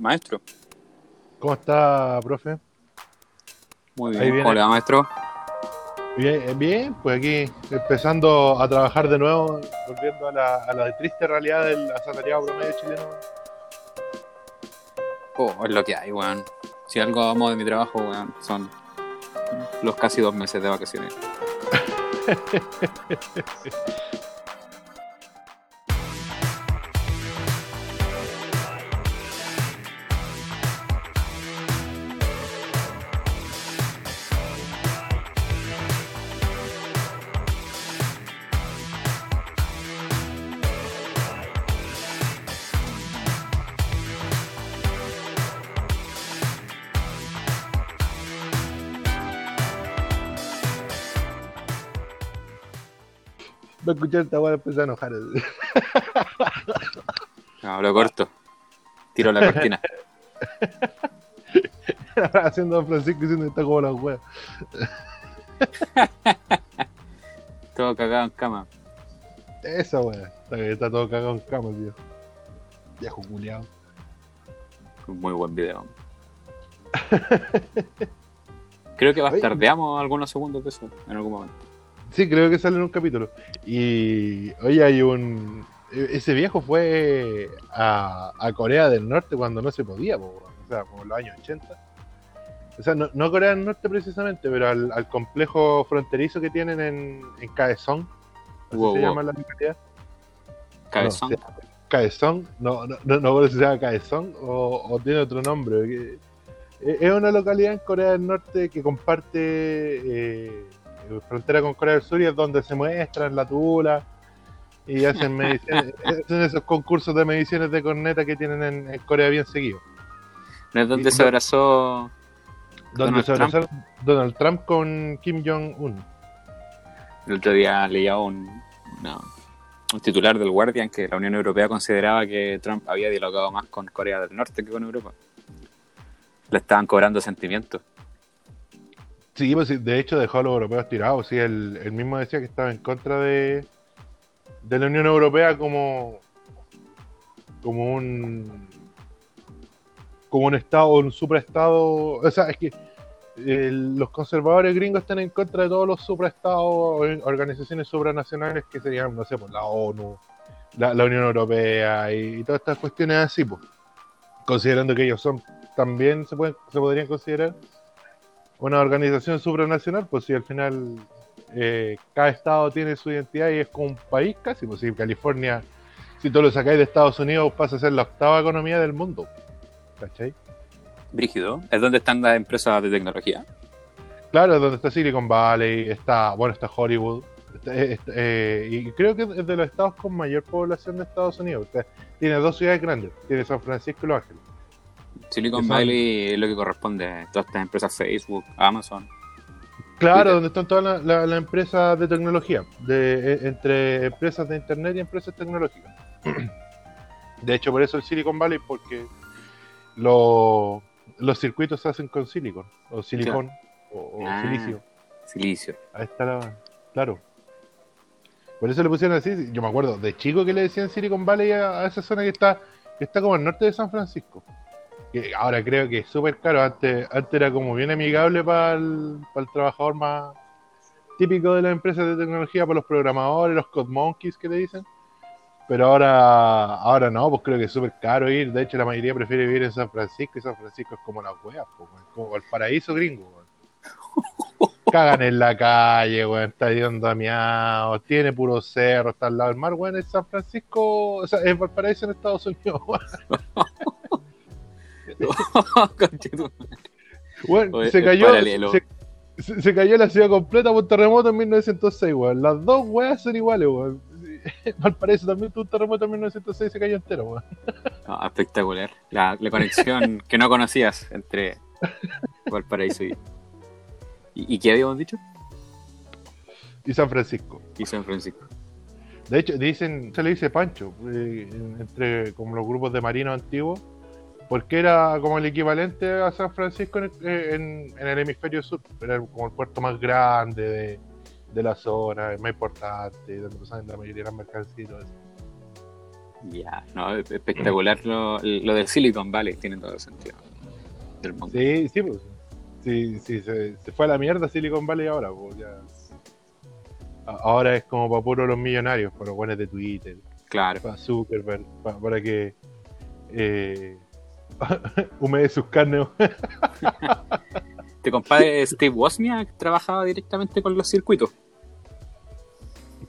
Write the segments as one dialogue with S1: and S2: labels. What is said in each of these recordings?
S1: Maestro.
S2: ¿Cómo está, profe?
S1: Muy bien.
S2: viene.
S1: ¿Cómo le va, maestro?
S2: Bien, eh, bien, pues aquí empezando a trabajar de nuevo, volviendo a la, a la triste realidad del asalariado promedio chileno.
S1: Oh, es lo que hay, weón. Si algo amo de mi trabajo, weón, son los casi dos meses de vacaciones.
S2: escuchar esta weá empezar a enojar.
S1: No, lo corto. Tiro la cortina.
S2: Haciendo Don Francisco diciendo que está como la weá.
S1: Todo cagado en cama.
S2: Esa weá. Está, está todo cagado en cama, tío. Viejo culiado.
S1: Muy buen video. Creo que bastardeamos algunos segundos de eso en algún momento.
S2: Sí, creo que sale en un capítulo. Y oye, hay un. e- Ese viejo fue a, a Corea del Norte cuando no se podía, po, o sea, como en los años 80. O sea, no, no a Corea del Norte precisamente, pero al, al complejo fronterizo que tienen en, en Kaesong.
S1: Wow,
S2: se
S1: wow.
S2: llama la localidad.
S1: Cabezón.
S2: No, Kaesong, no, no, no, no sé si se llama Kaesong o, o tiene otro nombre. que- e- Es una localidad en Corea del Norte que comparte eh, frontera con Corea del Sur y es donde se muestran la tula y hacen mediciones, hacen esos concursos de mediciones de corneta que tienen en, en Corea bien seguido.
S1: ¿No es donde
S2: Y-
S1: se abrazó
S2: Donde
S1: Donald
S2: se abrazaron Donald Trump con Kim Jong-un.
S1: El otro día leía un, no, un titular del Guardian que la Unión Europea consideraba que Trump había dialogado más con Corea del Norte que con Europa. Le estaban cobrando sentimientos.
S2: Sí, pues de hecho dejó a los europeos tirados. Sí, él, mismo decía que estaba en contra de, de la Unión Europea como, como un como un estado, un supraestado. O sea, es que los conservadores gringos están en contra de todos los supraestados, or- organizaciones supranacionales que serían, no sé, pues la ONU, la, la Unión Europea y, y todas estas cuestiones así, pues. Considerando que ellos son también se, pueden, se podrían considerar una organización supranacional, pues si al final eh, cada estado tiene su identidad y es como un país casi, pues si California, si tú lo sacáis de Estados Unidos, pasa a ser la octava economía del mundo. ¿Cachai?
S1: Brígido, es donde están las empresas de tecnología.
S2: Claro, es donde está Silicon Valley, está, bueno, está Hollywood, está- eh, está- eh, y creo que es de los estados con mayor población de Estados Unidos. O sea, tiene dos ciudades grandes, tiene San Francisco y Los Ángeles.
S1: Silicon Valley es lo que corresponde a todas estas empresas, Facebook, Amazon.
S2: Claro,
S1: Twitter.
S2: donde están todas las la, las empresas de tecnología, de, eh, entre empresas de internet y empresas tecnológicas. De hecho, por eso el Silicon Valley, porque lo- los circuitos se hacen con silicon, o silicón, o, o
S1: Ah.
S2: silicio.
S1: Silicio.
S2: Ahí está la. Claro. Por eso le pusieron así. Yo me acuerdo de chico que le decían Silicon Valley a, a esa zona que está, que está como al norte de San Francisco. Que ahora creo que es súper caro. Antes, antes era como bien amigable para el, para el trabajador más típico de las empresas de tecnología, para los programadores, los code monkeys que le dicen. Pero ahora, ahora no, pues creo que es súper caro ir. De hecho, la mayoría prefiere vivir en San Francisco y San Francisco es como la wea, pues, como el paraíso gringo. weón. Cagan en la calle, weón, está hediondo a miados, tiene puro cerro, está al lado del mar, weón, es San Francisco, o sea, es Valparaíso en Estados Unidos, weón.
S1: Oye,
S2: se
S1: es
S2: cayó, se, cayó la ciudad completa por un terremoto en 1906, weón. Las dos weas son iguales, weón. Valparaíso también tuvo un terremoto en 1906 y se cayó entero, weón.
S1: No, espectacular. La, la conexión que no conocías entre Valparaíso y, y. ¿Y qué habíamos dicho?
S2: Y San Francisco.
S1: Y San Francisco.
S2: De hecho, dicen, se le dice Pancho, eh, entre como los grupos de marinos antiguos, porque era como el equivalente a San Francisco en, el- eh, en- en el hemisferio sur. Era como el puerto más grande de, de la zona, el más importante, donde pasaban la mayoría de las mercancías y todo eso.
S1: Ya, no, espectacular lo, lo del Silicon Valley, tiene todo el sentido. Del mundo.
S2: Sí, sí, pues. Sí, sí, se, se fue a la mierda Silicon Valley ahora, pues ya. Ahora es como para puro los millonarios, para los buenos de Twitter,
S1: Claro.
S2: para Zuckerberg, pa- para, que eh, humede sus carnes.
S1: Este compadre Steve Wozniak trabajaba directamente con los circuitos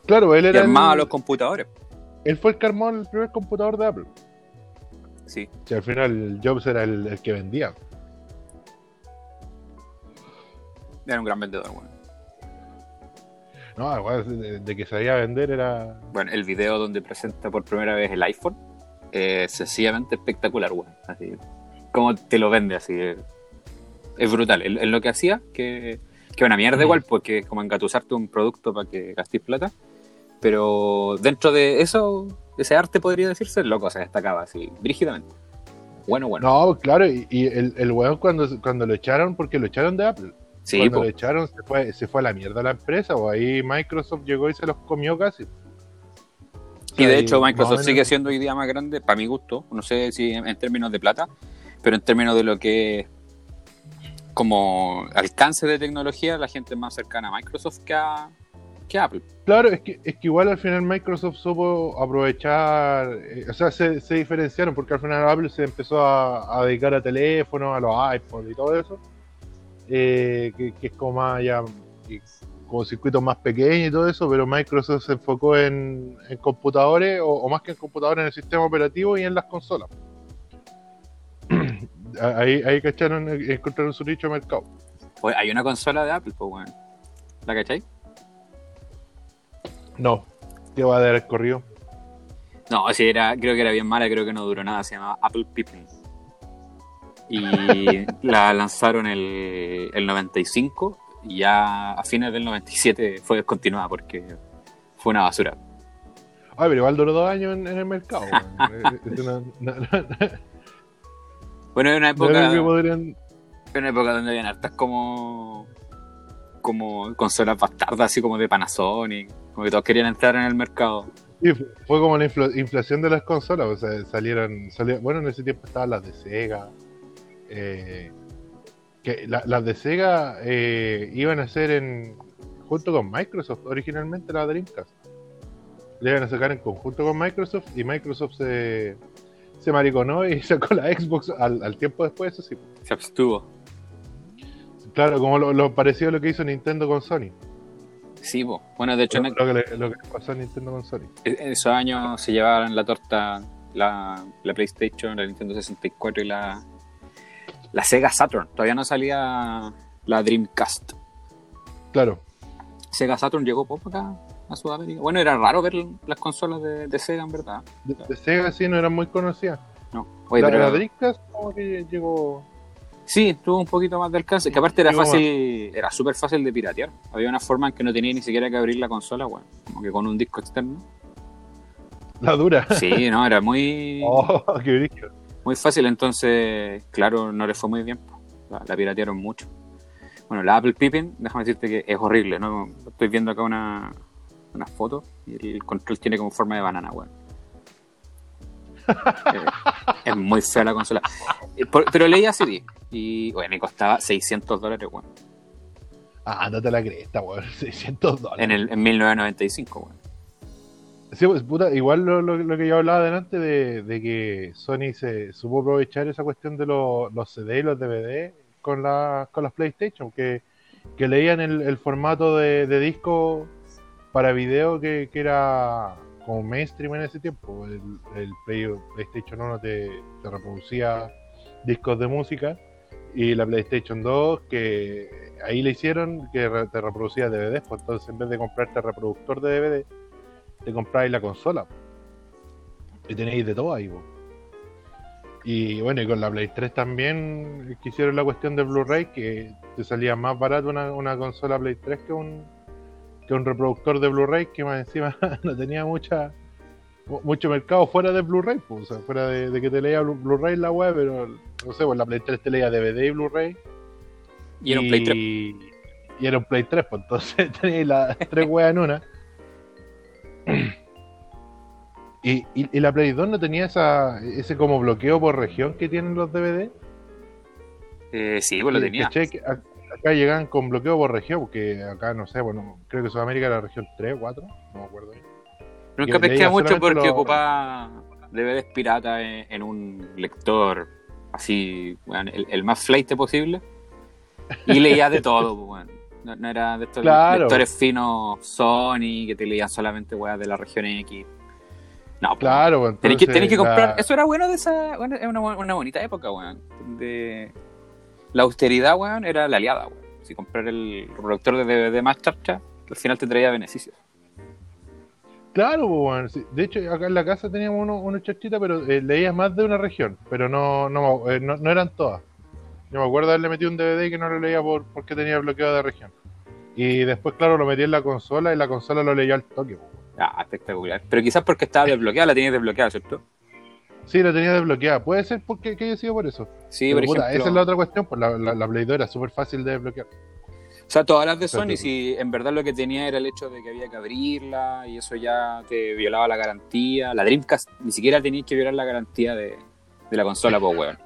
S2: claro, él
S1: y
S2: era.
S1: armaba
S2: el-
S1: los computadores.
S2: Él fue el que armó el primer computador de Apple.
S1: Sí.
S2: Si al final Jobs era el, el que vendía.
S1: Era un gran vendedor, bueno.
S2: No, de que sabía vender era.
S1: Bueno, el video donde presenta por primera vez el iPhone es sencillamente espectacular, weón. Así, como te lo vende, así. eh, Es brutal. Es lo que hacía, que, que una mierda igual, porque es como engatusarte un producto para que gastes plata. Pero dentro de eso, ese arte podría decirse, loco, se destacaba así, brígidamente. Bueno, bueno.
S2: No, claro, y, y el, el weón cuando, cuando lo echaron, porque lo echaron de Apple.
S1: sí,
S2: cuando
S1: po.
S2: lo echaron se fue, se fue a la mierda la empresa, o ahí Microsoft llegó y se los comió casi.
S1: Y de hecho Microsoft sigue siendo hoy día más grande, para mi gusto, no sé si en términos de plata, pero en términos de lo que es como alcance de tecnología, la gente es más cercana a Microsoft que a, que a Apple.
S2: Claro, es que, es que igual al final Microsoft supo aprovechar, eh, o sea, se, se diferenciaron porque al final Apple se empezó a, a dedicar a teléfonos, a los iPhones y todo eso, eh, que, que es como más ya, como circuitos más pequeños y todo eso, pero Microsoft se enfocó en, en computadores, o, o más que en computadores, en el sistema operativo y en las consolas. ahí, ahí cacharon, eh, encontraron su nicho de mercado.
S1: Oye, hay una consola de Apple, pues bueno. ¿La cachai?
S2: No, ¿qué va a dar el corrido?
S1: No, sí, era, creo que era bien mala, creo que no duró nada, se llamaba Apple Pippin. Y la lanzaron el, el 95 y ya a fines del 97 fue descontinuada porque fue una basura.
S2: Ah, pero igual duró dos años en, en el mercado. weón. Es una- no- no-
S1: Bueno,
S2: no
S1: época...
S2: que podrían.
S1: Una época donde habían hartas como como consolas bastardas así como de Panasonic como que todos querían entrar en el mercado
S2: Sí, fue como la infla- inflación de las consolas. O sea, salieron, salieron- Bueno, en ese tiempo estaban las de Sega. eh, que la- las de Sega eh, iban a ser en junto con Microsoft, originalmente la Dreamcast. Le iban a sacar en conjunto con Microsoft y Microsoft se, se mariconó y sacó la Xbox al, al tiempo después, eso sí.
S1: se abstuvo
S2: Claro, como lo, lo parecido a lo que hizo Nintendo con Sony.
S1: sí bueno de hecho
S2: Lo, que le, lo que le pasó a Nintendo con Sony.
S1: en esos años se llevaban la torta la, la PlayStation la Nintendo 64 y la la Sega Saturn todavía no salía la Dreamcast
S2: Claro.
S1: Sega Saturn llegó poco acá a Sudamérica bueno era raro ver las consolas de, de Sega en verdad
S2: De, de Sega sí no eran muy conocidas.
S1: no Oye,
S2: la,
S1: pero-
S2: la Dreamcast como que llegó...
S1: Sí, tuvo un poquito más de alcance. Que aparte era fácil, era súper fácil de piratear. Había una forma en que no tenía ni siquiera que abrir la consola, bueno, como que con un disco externo.
S2: La dura.
S1: Sí, no, era muy,
S2: Oh, qué brillo.
S1: Muy fácil. Entonces, claro, no le fue muy bien. La, la piratearon mucho. Bueno, la Apple Pippin, déjame decirte que es horrible, ¿no? Estoy viendo acá una, una foto y el control tiene como forma de banana, bueno. Eh, es muy fea la consola. Eh, por- Pero leía CD y, bueno, me costaba 600 dólares, bueno.
S2: Ah, no te la crees, esta weón. 600 dólares.
S1: En, el, en 1995, bueno.
S2: Sí, pues, puta, igual lo, lo- lo que yo hablaba delante de, de que Sony se supo aprovechar esa cuestión de los, los CD y los DVD con, la, con las PlayStation, que, que leían el, el formato de, de disco para video que, que era como mainstream en ese tiempo. El, el Play- PlayStation 1 te, te reproducía discos de música y la PlayStation 2 que ahí le hicieron que te reproducía DVDs, pues entonces en vez de comprarte reproductor de DVD te compráis la consola. Y tenéis de todo ahí, po. Y bueno, y con la Play 3 también que hicieron la cuestión de Blu-ray, que te salía más barato una, una consola Play 3 que un, que un reproductor de Blu-ray que más encima no tenía mucha mu- mucho mercado fuera de Blu-ray, pues, o sea, fuera de, de que te leía Blu- Blu-ray la web, pero no sé, pues la Play 3 te leía DVD y Blu-ray.
S1: Y era un Play 3.
S2: Y era un Play 3, pues entonces tenéis las tres weas en una. ¿Y, y, y la Play 2 no tenía esa, ese como bloqueo por región que tienen los DVD?
S1: Eh, sí, pues lo tenía.
S2: acá llegan con bloqueo por región, porque acá no sé, bueno, creo que Sudamérica era la región 3 o 4, no me acuerdo. bien.
S1: Nunca pesqué mucho porque ocupaba DVDs pirata en, en un lector así, el, el más flight posible. Y leía de todo, pues, weón. No, no era de estos
S2: Claro.
S1: lectores finos Sony que te leían solamente weas de la región X. No, pues,
S2: Claro, pues,
S1: Tenés que,
S2: entonces
S1: tenés que comprar.
S2: la-
S1: Eso era bueno de esa. Bueno, es una, una bonita época, weón. De... La austeridad, weón, era la aliada, weón. Si comprar el reproductor de DVD más charcha, al final te traía beneficios.
S2: Claro, pues, bueno, sí. de hecho acá en la casa teníamos uno, uno chachita, pero eh, leías más de una región, pero no, no, eh, no, no eran todas. Yo me acuerdo haberle metido un DVD que no lo leía por, porque tenía bloqueo de región. Y después, claro, lo metí en la consola y la consola lo leía al toque.
S1: Ah, espectacular. Pero quizás porque estaba desbloqueada, la tenías desbloqueada, ¿cierto?
S2: Sí, lo tenía desbloqueada. Puede ser porque que haya sido por eso.
S1: Sí,
S2: Pero,
S1: por
S2: puta,
S1: ejemplo.
S2: esa es la otra cuestión, pues la, la, la Play 2 era súper fácil de desbloquear.
S1: O sea, todas las de Sony, si en verdad lo que tenía era el hecho de que había que abrirla y eso ya te violaba la garantía. La Dreamcast ni siquiera tenías que violar la garantía de, de la consola, pues, weón.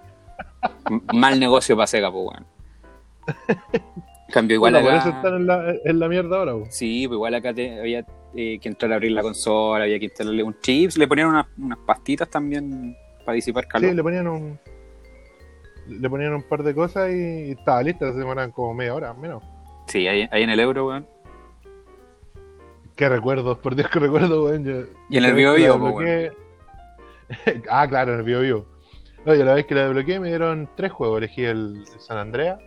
S1: Mal negocio para Sega, pues, weón. Cambio, igual
S2: por
S1: acá...
S2: eso están en la, en la mierda ahora. pues.
S1: Sí, pues igual acá te- había eh, que entrar a abrir la consola, había que instalarle un chips, le ponían unas, unas pastitas también para disipar calor.
S2: Sí, le ponían un. Le ponían un par de cosas y, y estaba lista, se demoran como media hora, menos.
S1: Sí, ahí, ahí en el euro, weón.
S2: Qué recuerdos, por Dios que recuerdo, weón. yo-
S1: Y en el Bio Bio, po,
S2: desbloqueé- ah, claro, en el Bio Bio. No, yo la vez que la desbloqueé me dieron tres juegos. Elegí el San Andrea,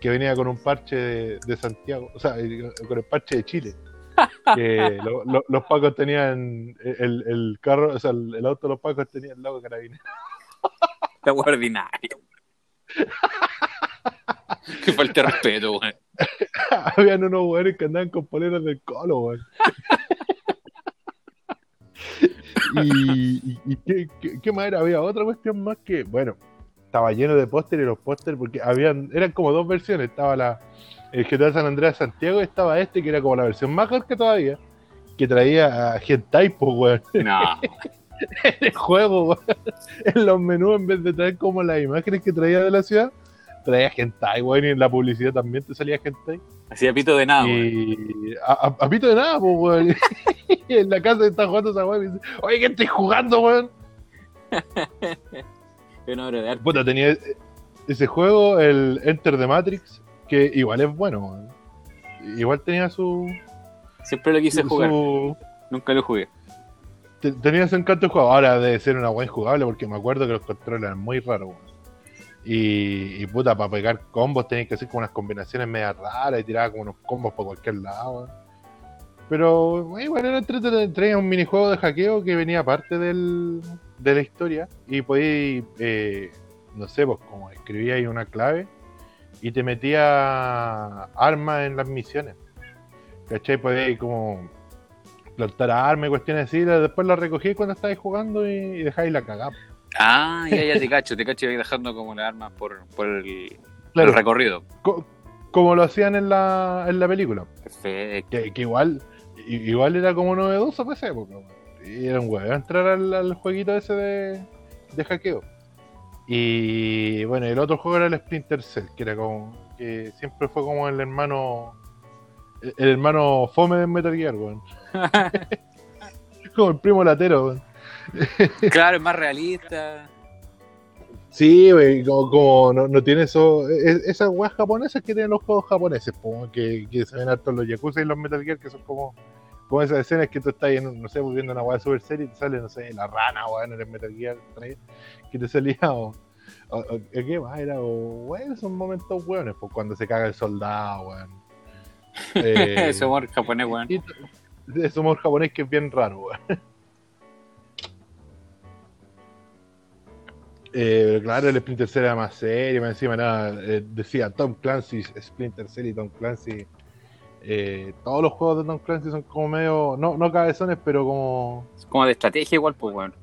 S2: que venía con un parche de, de Santiago, o sea, con el parche de Chile. Que lo- lo- los pacos tenían el, el carro, o sea, el, el auto de los pacos tenía el logo de carabinero.
S1: La wea ordinaria. Qué falta de respeto, weón.
S2: Habían unos weones que andaban con poleras del colo, weón. y y, ¿qué, qué, qué más era? Había otra cuestión más que, bueno, estaba lleno de pósteres y los pósteres, porque habían, eran como dos versiones. Estaba la el GTA San Andreas Santiago y estaba este, que era como la versión más que todavía, que traía a Hentai, pues, weón,
S1: No.
S2: en el juego, weón. En los menús, en vez de traer como las imágenes que traía de la ciudad, traía Hentai, weón, y en la publicidad también te salía Hentai.
S1: Hacía pito de nada, weón.
S2: A, a- a pito de nada, pues, weón. Y en la casa está jugando esa weón y dice, oye, ¿qué estoy jugando, weón?
S1: Qué una obra de arte.
S2: Puta, tenía ese- ese juego, el Enter the Matrix, que igual es bueno, weón. Igual tenía su.
S1: Siempre lo quise
S2: su-
S1: jugar.
S2: su-
S1: Nunca lo jugué.
S2: te- tenía su encanto el juego. Ahora debe ser una buena jugable porque me acuerdo que los controles eran muy raros. Y, puta, para pegar combos tenías que hacer como unas combinaciones medio raras y tiraba como unos combos por cualquier lado. Pero bueno, igual era entretenido. Traía un minijuego de hackeo que venía aparte del, de la historia y podías, eh, no sé, pues como escribía ahí una clave y te metía armas en las misiones. ¿Cachai? Podías como plantar armas y cuestiones así, después las recogí cuando estabais jugando y, y dejáis la cagada.
S1: Ah, ya, ya te cacho. Te cacho y dejando como las armas por, por el,
S2: Claro,
S1: el recorrido.
S2: co- como lo hacían en la, en la película.
S1: Perfecto.
S2: Que, que igual igual era como novedoso para esa época. era un huevo entrar al, al jueguito ese de, de hackeo. Y bueno, el otro juego era el Splinter Cell, que era como. que siempre fue como el hermano. El, el hermano fome de Metal Gear, weón. como el primo latero, weón.
S1: Claro, es más realista.
S2: Sí, güey, como, como no, no tiene eso, es- esas weas japonesas que tienen los juegos japoneses, como que, que se ven hartos los Yakuza y los Metal Gear, que son como, como esas escenas que tú estás en, no sé, pues, viendo una wea super serie y te sale, no sé, la rana, weón, en el Metal Gear 3, que te salía, o, o- o- ¿qué más era? O, weón, son momentos weones, pues cuando se caga el soldado, weón. Eh,
S1: Ese humor japonés, weón.
S2: ese humor japonés que es bien raro, weón. Eh, claro, el Splinter Cell era más serio, más encima era, eh, decía Tom Clancy, Splinter Cell y Tom Clancy. eh, todos los juegos de Tom Clancy son como medio, no, no cabezones, pero como,
S1: Como de estrategia igual, pues, weón.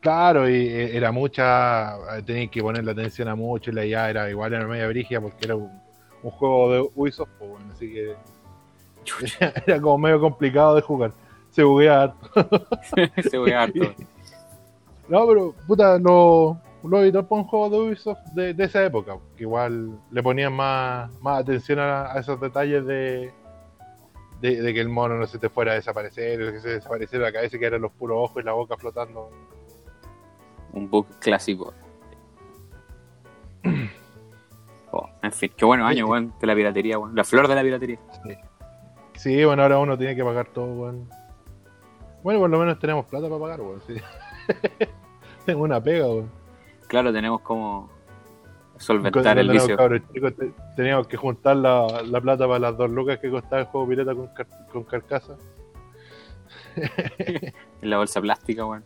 S2: claro, y eh, era mucha, tenías que poner la atención a mucho y la IA era igual, era media brigia porque era un, un juego de Ubisoft, pues, bueno, así que era, era como medio complicado de jugar. Se buguea harto.
S1: Se buguea harto.
S2: No, pero, puta, lo, lo editó por un juego de Ubisoft de, de, esa época, que igual le ponían más, más atención a, a esos detalles de, de, de, que el mono no se te fuera a desaparecer, que se desapareciera la cabeza que eran los puros ojos y la boca flotando.
S1: Un bug clásico. Oh, en fin, qué buenos años, weón, de la piratería, weón. La flor de la piratería.
S2: Sí. sí, bueno, ahora uno tiene que pagar todo, weón. Bueno, por lo menos tenemos plata para pagar, weón. Sí. Tengo una pega, weón.
S1: Claro, tenemos como solventar el vicio.
S2: Cabros, chicos, teníamos que juntar la, la, plata para las dos lucas que costaba el juego pirata con, car con carcasa.
S1: en la bolsa plástica, weón.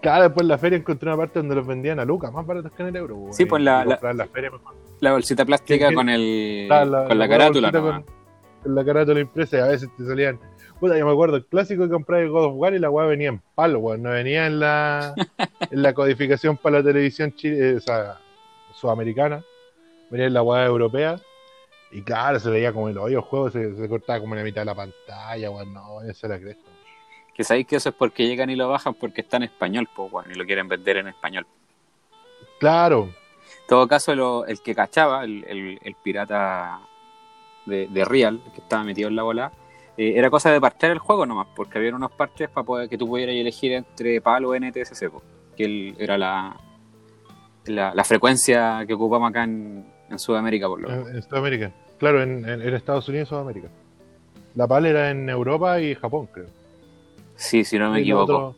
S2: Claro, después en la feria encontré una parte donde los vendían a lucas, más baratos que en el euro. Weón.
S1: Sí, pues la, la,
S2: la, feria
S1: la, bolsita plástica con el la, con la, carátula.
S2: Con, con, la carátula impresa y a veces te salían. Puta, yo me acuerdo, el clásico que compré el God of War y la weá venía en palo, weón. No venía en la, en la codificación para la televisión chile, o sea, sudamericana. Venía en la weá europea. Y claro, se veía como el hoyo juego, se, se cortaba como en la mitad de la pantalla, weón. No, esa era cresta.
S1: Que sabéis que eso es porque llegan y lo bajan porque está en español, pues, bueno, y lo quieren vender en español.
S2: Claro.
S1: En todo caso, lo, el que cachaba, el, el, el pirata de, de, Real, que estaba metido en la bola, eh, era cosa de parchear el juego nomás, porque había unos parches para poder que tú pudieras elegir entre PAL o NTSC, que el, era la, la, la, frecuencia que ocupamos acá en, en Sudamérica, por lo menos.
S2: En, en Sudamérica, claro, en, en, Estados Unidos y Sudamérica. La PAL era en Europa y Japón, creo.
S1: Sí, si no me equivoco.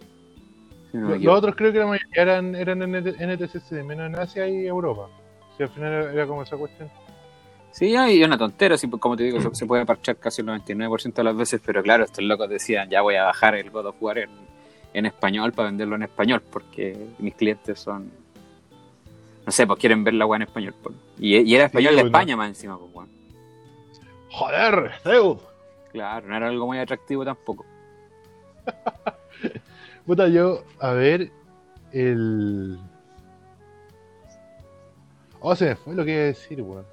S2: Los otros, si no creo que eran, eran en NTCC, menos en Asia y Europa. Si al final era como esa cuestión.
S1: Sí, y una tontera, como te digo, se, se puede parchar casi el 99% de las veces, pero claro, estos locos decían, ya voy a bajar el God of War en, en español para venderlo en español, porque mis clientes son, no sé, pues quieren ver la weá en español. Pues. Y, y, era español sí, de España más encima, pues.
S2: Joder, Zeus.
S1: Claro, no era algo muy atractivo tampoco.
S2: Puta, yo, a ver, el. Oh, se me fue lo que iba a decir, weón.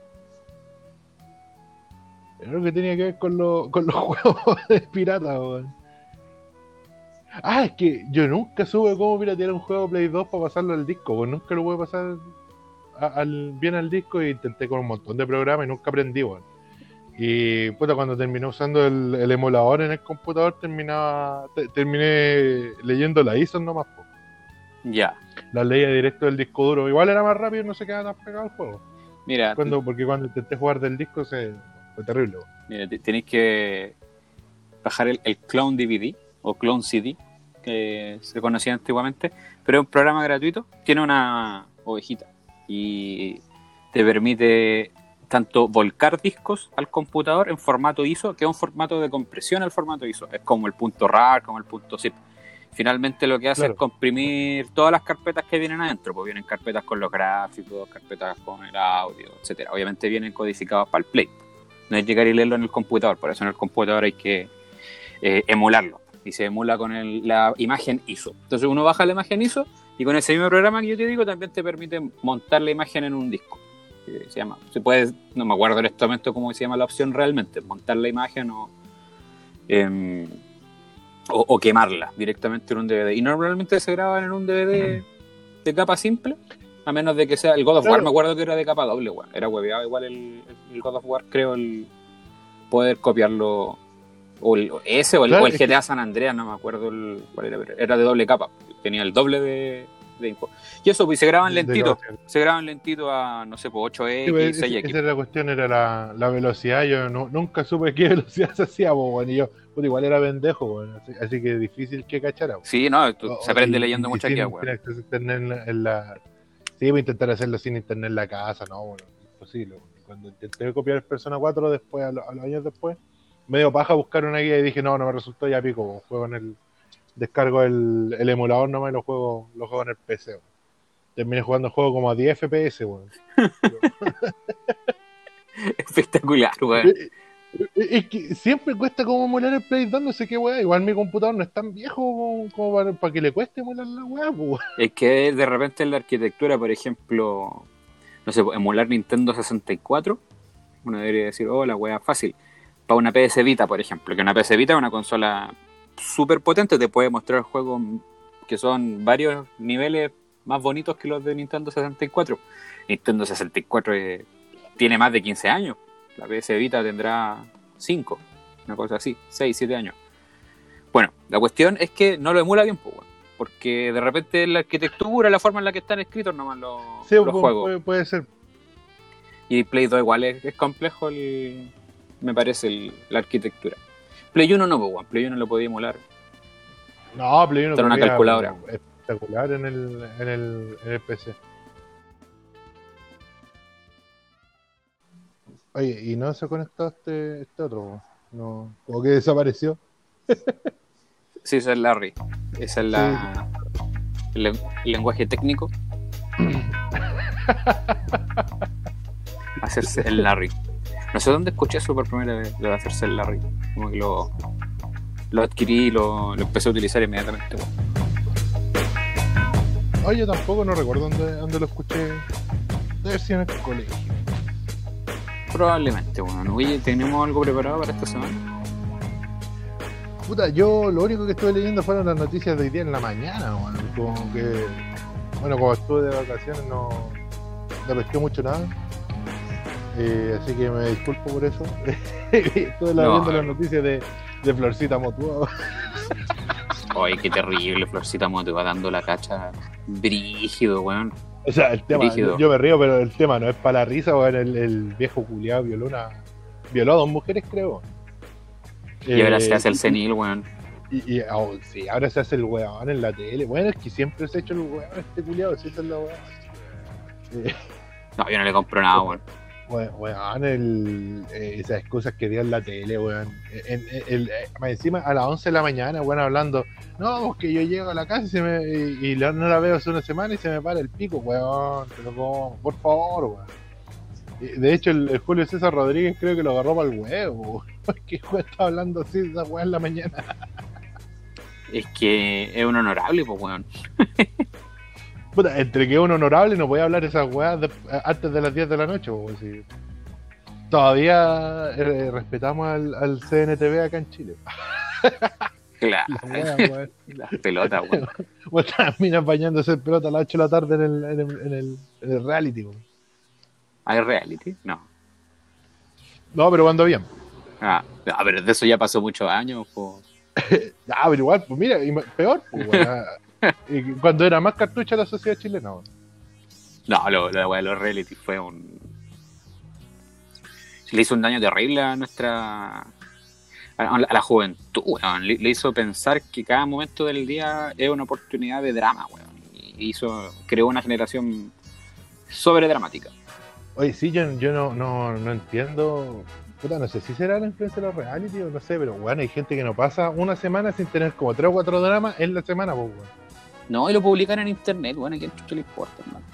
S2: Creo que tenía que ver con, lo, con los juegos de pirata, weón. Ah, es que yo nunca supe cómo piratear un juego Play 2 para pasarlo al disco, weón. Nunca lo pude pasar a, al, bien al disco y intenté con un montón de programas y nunca aprendí, weón. Y puta, cuando terminé usando el, el, emulador en el computador, terminaba te, terminé leyendo la ISO nomás. Po.
S1: Ya.
S2: La leía directo del disco duro. Igual era más rápido y no se quedaba tan pegado el juego.
S1: Mira.
S2: Cuando, porque cuando intenté jugar del disco se fue terrible.
S1: Mira, tenéis que bajar el, el, Clone DVD o Clone CD, que se conocía antiguamente, pero es un programa gratuito. Tiene una ovejita y te permite tanto volcar discos al computador en formato ISO, que es un formato de compresión al formato ISO. Es como el punto RAR, como el punto zip. Finalmente lo que hace claro. es comprimir todas las carpetas que vienen adentro, pues vienen carpetas con los gráficos, carpetas con el audio, etcétera. Obviamente vienen codificados para el Play. No hay que llegar y leerlo en el computador, por eso en el computador hay que eh, emularlo. Y se emula con el, la imagen ISO. Entonces uno baja la imagen ISO y con ese mismo programa que yo te digo también te permite montar la imagen en un disco se llama. Se puede, no me acuerdo en este momento cómo se llama la opción realmente, montar la imagen o, eh, o, o, quemarla directamente en un DVD. Y normalmente se graban en un DVD de capa simple, a menos de que sea el God of War. Me acuerdo que era de capa doble, bueno. era hueveado igual el, el, God of War, creo, el poder copiarlo. O el, ese o el, claro, o el GTA San Andreas, no me acuerdo el, cuál era, era de doble capa. Tenía el doble de, de info. Y eso, pues se graban lentito. Se graban lentito a, no sé, pues 8X,
S2: sí, pues,
S1: 6X.
S2: Esa era la cuestión, era la, la velocidad. Yo no, nunca supe qué velocidad se hacía, pues, bueno, y yo, pues igual era pendejo, bueno, así, así, que difícil que cachara. Bueno.
S1: Sí, no, tú, o, se aprende y, leyendo mucho aquí,
S2: bueno. En en la, sí, voy a intentar hacerlo sin internet en la casa, no, bueno, imposible. Cuando intenté copiar el Persona 4 después, a, lo, a los años después, medio paja buscar una guía y dije, no, no me resultó ya pico, juego en el descargo el, el emulador nomás y lo juego, lo juego en el PC. Bueno. Terminé jugando el juego como a 10 FPS, weón.
S1: Espectacular, weón.
S2: Es que siempre cuesta como emular el Play 2, no sé qué weón. Igual mi computador no es tan viejo como, para, que le cueste emular la weá.
S1: Es que de repente en la arquitectura, por ejemplo, no sé, emular Nintendo 64, uno debería decir, oh, la weá fácil. para una PS Vita, por ejemplo, que una PS Vita es una consola súper potente, te puede mostrar juegos que son varios niveles más bonitos que los de Nintendo 64. Nintendo 64 eh, tiene más de 15 años, la PS Vita tendrá 5, una cosa así, 6, 7 años. Bueno, la cuestión es que no lo emula bien, pues, porque de repente la arquitectura, la forma en la que están escritos nomás los,
S2: Sí,
S1: los
S2: pu-
S1: juegos.
S2: puede, ser.
S1: Y Play 2 igual es, es complejo, el, me parece, el- la arquitectura. Play 1 no, pues, Play 1 lo podía emular.
S2: No, Play 1
S1: Era una calculadora.
S2: Espectacular en el, en el, en el PC. Oye, ¿y no se conectó este, este otro? No, como que desapareció.
S1: Sí, esa es Larry. Esa es la, el, len- el lenguaje técnico. hacerse el Larry. No sé dónde escuché eso por primera vez, lo de hacerse el Larry. Como que lo, lo adquirí y lo, lo empecé a utilizar inmediatamente.
S2: Oye, tampoco no recuerdo dónde, dónde lo escuché. Debe sido en el colegio.
S1: Probablemente, bueno. Oye, ¿tenemos algo preparado para esta semana?
S2: Puta, yo lo único que estuve leyendo fueron las noticias de hoy día en la mañana, weón. Como que, bueno, como estuve de vacaciones no, no pesqué mucho nada. Eh, así que me disculpo por eso. estuve
S1: No,
S2: viendo
S1: eh.
S2: las noticias de, de Florcita Motua.
S1: Ay, qué terrible, Florcita Moto va dando la cacha brígido, weón.
S2: O sea, el tema, yo me río, pero el tema no es para la risa, weón. El, el viejo culiado violó una. Violó a dos mujeres, creo.
S1: Y ahora
S2: Eh,
S1: se hace el senil, weón.
S2: Y, y oh, sí, ahora se hace el weón en la tele. Bueno, es que siempre se ha hecho el weón este culiado, si esa es la weón. Eh,
S1: No, yo no le compro nada, weón.
S2: We- weón, el, eh, esas cosas que dio en la tele, weón. En- eh, encima a las 11 de la mañana, weón, hablando. No, que yo llego a la casa y, se me, y, no la veo hace una semana y se me para el pico, weón. Te como, por favor, weón. De hecho, el, el Julio César Rodríguez creo que lo agarró para el huevo. ¿Qué weón está hablando así de esa weón en la mañana?
S1: Es que es un honorable, pues, weón.
S2: Puta, entre que un honorable no voy a hablar esas weas de- antes de las 10 de la noche. po, si Todavía eh, respetamos al, al CNTV acá en Chile.
S1: Claro, las pelotas, weón.
S2: Las minas bañándose en pelota a las 8 de la tarde en el, en el, en el, en el reality. weón.
S1: ¿Hay reality? No.
S2: No, pero cuando bien.
S1: Ah, no, pero de eso ya pasó muchos años, pues.
S2: Ah, pero igual, pues mira, peor. pues, cuando era más cartucha la sociedad chilena.
S1: No, lo, lo de los reality fue un. Le hizo un daño terrible a nuestra. a la, a la juventud, weón. Le, le hizo pensar que cada momento del día es una oportunidad de drama, weón. Y hizo, creó una generación sobredramática.
S2: Oye, sí, yo, yo no, no, no entiendo. Puta, no sé si será la influencia de los reality o no sé, pero bueno, hay gente que no pasa una semana sin tener como 3 o 4 dramas en la semana, pues, weón.
S1: No, y lo publican en internet, bueno, ¿a quién chucha le importa, hermano?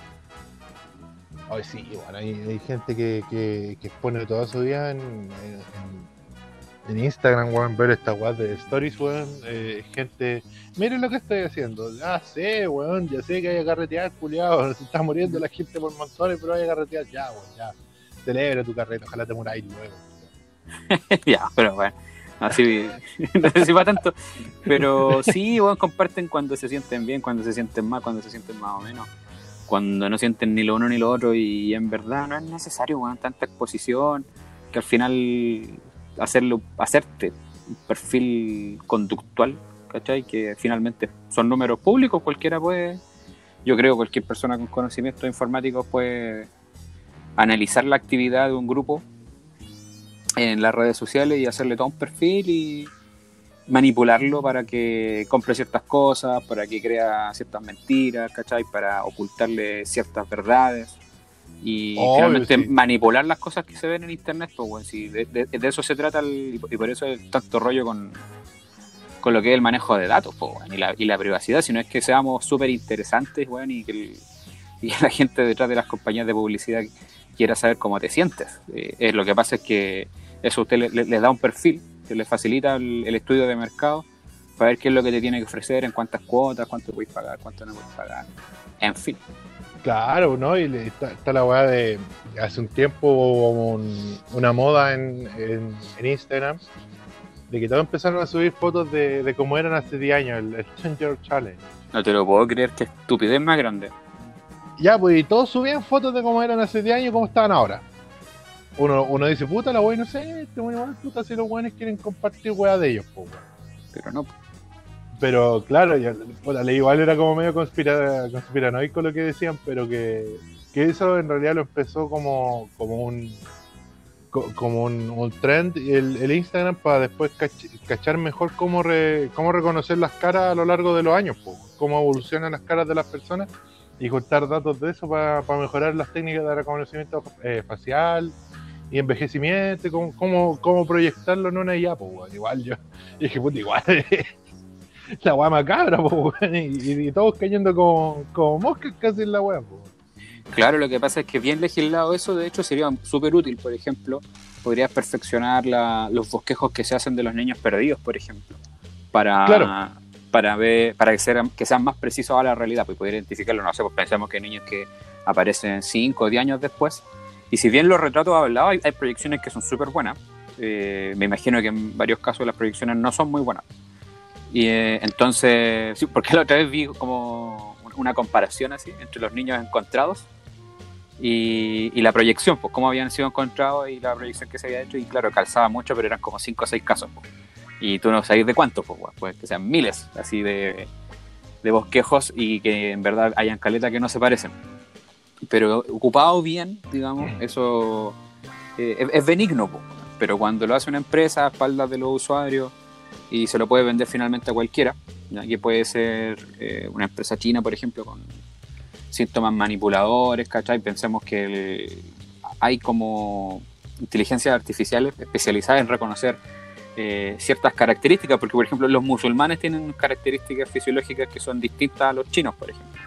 S2: Ay, sí, bueno, hay, hay gente que, que, que expone toda su vida en, en, en Instagram, weón, ver esta weá de stories, weón. eh, gente, miren lo que estoy haciendo. Ya sé, weón, ya sé que hay que carretear, culiado. Se está muriendo la gente por montones, pero hay que carretear ya, weón, ya. Celebra tu carrera, ojalá te muráis luego.
S1: ya, pero bueno. Así, no sé si va tanto. Pero sí, bueno, comparten cuando se sienten bien, cuando se sienten mal, cuando se sienten más o menos. Cuando no sienten ni lo uno ni lo otro y en verdad no es necesario, bueno, tanta exposición que al final hacerlo, hacerte un perfil conductual, ¿cachai? Que finalmente son números públicos, cualquiera puede, yo creo cualquier persona con conocimientos informáticos puede analizar la actividad de un grupo en las redes sociales y hacerle todo un perfil y manipularlo para que compre ciertas cosas, para que crea ciertas mentiras, ¿cachai? Para ocultarle ciertas verdades y
S2: Obvio,
S1: finalmente
S2: sí.
S1: manipular las cosas que se ven en internet, pues bueno, si de, de- de eso se trata el- y por eso es tanto rollo con, con lo que es el manejo de datos pues, bueno, y, la, y la privacidad, sino es que seamos súper interesantes bueno, y, que el- y la gente detrás de las compañías de publicidad quiera saber cómo te sientes. Eh, eh, lo que pasa es que eso a usted le, le- le da un perfil que le facilita el, el estudio de mercado para ver qué es lo que te tiene que ofrecer, en cuántas cuotas, cuánto puedes pagar, cuánto no puedes pagar, en fin.
S2: Claro, ¿no? Y está, está la weá de. Hace un tiempo hubo un- una moda en, en- en Instagram de que todos empezaron a subir fotos de, de cómo eran hace 10 años, el, el Changer Challenge.
S1: No te lo puedo creer, qué estupidez más grande.
S2: Ya, pues, y todos subían fotos de cómo eran hace 10 años y cómo estaban ahora. Uno, uno dice, puta, la weá, no sé, este weón puta, si los weones quieren compartir weá de ellos, pues.
S1: Pero no,
S2: Pero claro, ya, puta, igual era como medio conspira, conspiranoico lo que decían, pero que, que eso en realidad lo empezó como, como un co- como un, un trend el, el Instagram para después cach- cachar mejor cómo, re- cómo reconocer las caras a lo largo de los años, po, cómo evolucionan las caras de las personas y juntar datos de eso para mejorar las técnicas de reconocimiento eh, facial y envejecimiento, cómo, cómo, cómo proyectarlo en una IA, pues, weón. igual yo dije, puta, igual la weá macabra, po, weón, y, todos cayendo como, como moscas casi en la weá, po.
S1: Claro, lo que pasa es que bien legislado eso, de hecho, sería súper útil. Por ejemplo, podrías perfeccionar la- los bosquejos que se hacen de los niños perdidos, por ejemplo, para,
S2: Claro.
S1: para ver, para que sean, que sean más precisos a la realidad, pues poder identificarlo. No sé, pues pensemos que hay niños que aparecen 5 o 10 años después. Y si bien los retratos hablados, hay, proyecciones que son súper buenas. Eh, me imagino que en varios casos las proyecciones no son muy buenas. Y eh, entonces, sí, porque la otra vez vi como una comparación así entre los niños encontrados y, y la proyección, pues cómo habían sido encontrados y la proyección que se había hecho. Y claro, calzaba mucho, pero eran como 5 o 6 casos. pues. Y tú no sabes de cuántos, pues, pues que sean miles así de, de bosquejos y que en verdad hayan caletas que no se parecen. Pero ocupado bien, digamos, eso eh, es, es benigno, pero cuando lo hace una empresa a espaldas de los usuarios y se lo puede vender finalmente a cualquiera, ¿ya? que puede ser eh, una empresa china, por ejemplo, con síntomas manipuladores, ¿cachai? Pensemos que el- hay como inteligencias artificiales especializadas en reconocer eh, ciertas características, porque por ejemplo los musulmanes tienen características fisiológicas que son distintas a los chinos, por ejemplo.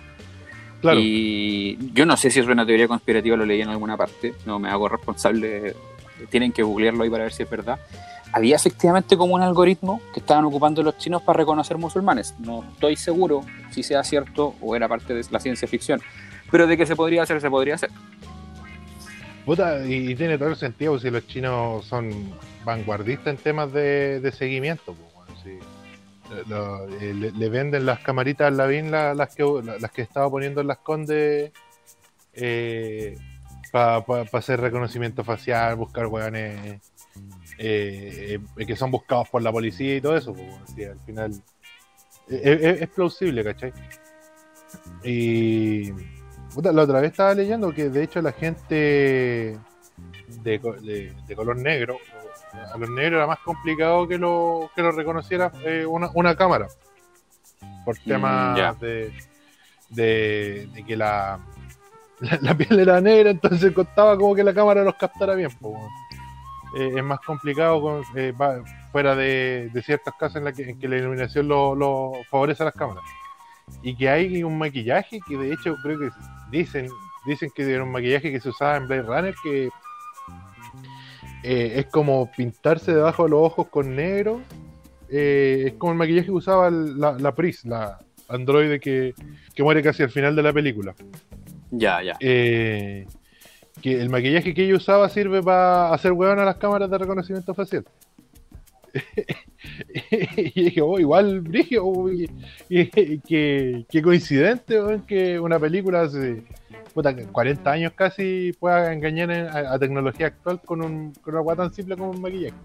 S2: Claro.
S1: Y yo no sé si es una teoría conspirativa, lo leí en alguna parte, no me hago responsable, tienen que googlearlo ahí para ver si es verdad. Había efectivamente como un algoritmo que estaban ocupando los chinos para reconocer musulmanes. No estoy seguro si sea cierto o era parte de la ciencia ficción, pero de que se podría hacer, se podría hacer.
S2: Puta, y, tiene todo el sentido si los chinos son vanguardistas en temas de, de seguimiento. sí. Eh, le, venden las camaritas al Lavín, la- las, que, la- las que estaba poniendo en las condes para hacer reconocimiento facial, buscar weones eh, eh, que son buscados por la policía y todo eso. pues, al final eh, es, plausible, ¿cachai? Y Puta, la otra vez estaba leyendo que de hecho la gente de, de- de color negro, a los negros era más complicado que lo, que lo reconociera eh, una, una cámara. Por temas
S1: ya.
S2: de, de, de que la, la, la piel era negra, entonces costaba como que la cámara los captara bien. Eh, es más complicado con- eh, va- fuera de, de ciertos casos en, la que, en que la iluminación lo, lo favorece a las cámaras y que hay un maquillaje que de hecho creo que dicen dicen que era un maquillaje que se usaba en Blade Runner que eh, es como pintarse debajo de los ojos con negro. Eh, es como el maquillaje que usaba la, la Pris la androide que, que muere casi al final de la película.
S1: Ya, ya.
S2: Eh, que el maquillaje que ella usaba sirve para hacer hueón a las cámaras de reconocimiento facial. Y dije, oh, igual, Brigio, oh, que, que coincidente weón, que una película hace puta, 40 años casi pueda engañar en- a, a tecnología actual con, un, con una hueá tan simple como un maquillaje.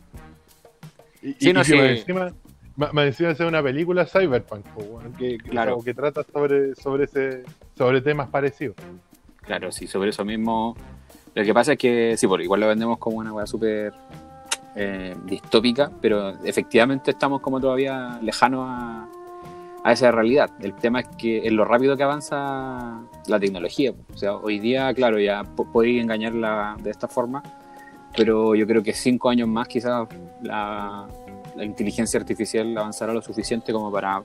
S2: Y,
S1: Sí,
S2: y
S1: no,
S2: que
S1: sí.
S2: más encima, más, más encima hacer una película cyberpunk, que, que-
S1: Claro.
S2: que trata sobre, sobre, ese, sobre temas parecidos.
S1: Claro, sí, sobre eso mismo. Lo que pasa es que, sí, por igual lo vendemos como una weá súper eh, distópica, pero efectivamente estamos como todavía lejanos a, a esa realidad. El tema es que es lo rápido que avanza la tecnología. O sea, hoy día, claro, ya po- podéis engañarla de esta forma, pero yo creo que cinco años más quizás la, inteligencia artificial avanzará lo suficiente como para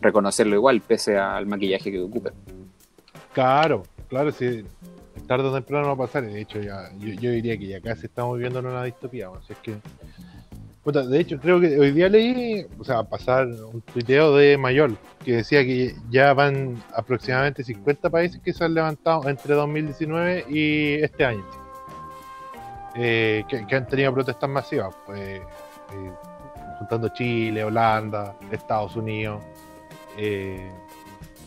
S1: reconocerlo igual, pese al maquillaje que ocupe.
S2: Claro, claro, sí. Tarde o temprano va a pasar. De hecho, ya, yo, diría que ya casi estamos viviendo en una distopía. si es que De hecho, creo que hoy día leí, o sea, pasar un tuiteo de Mayol, que decía que ya van aproximadamente 50 países que se han levantado entre 2019 y este año. Eh, que, han tenido protestas masivas, pues, eh, juntando Chile, Holanda, Estados Unidos. eh,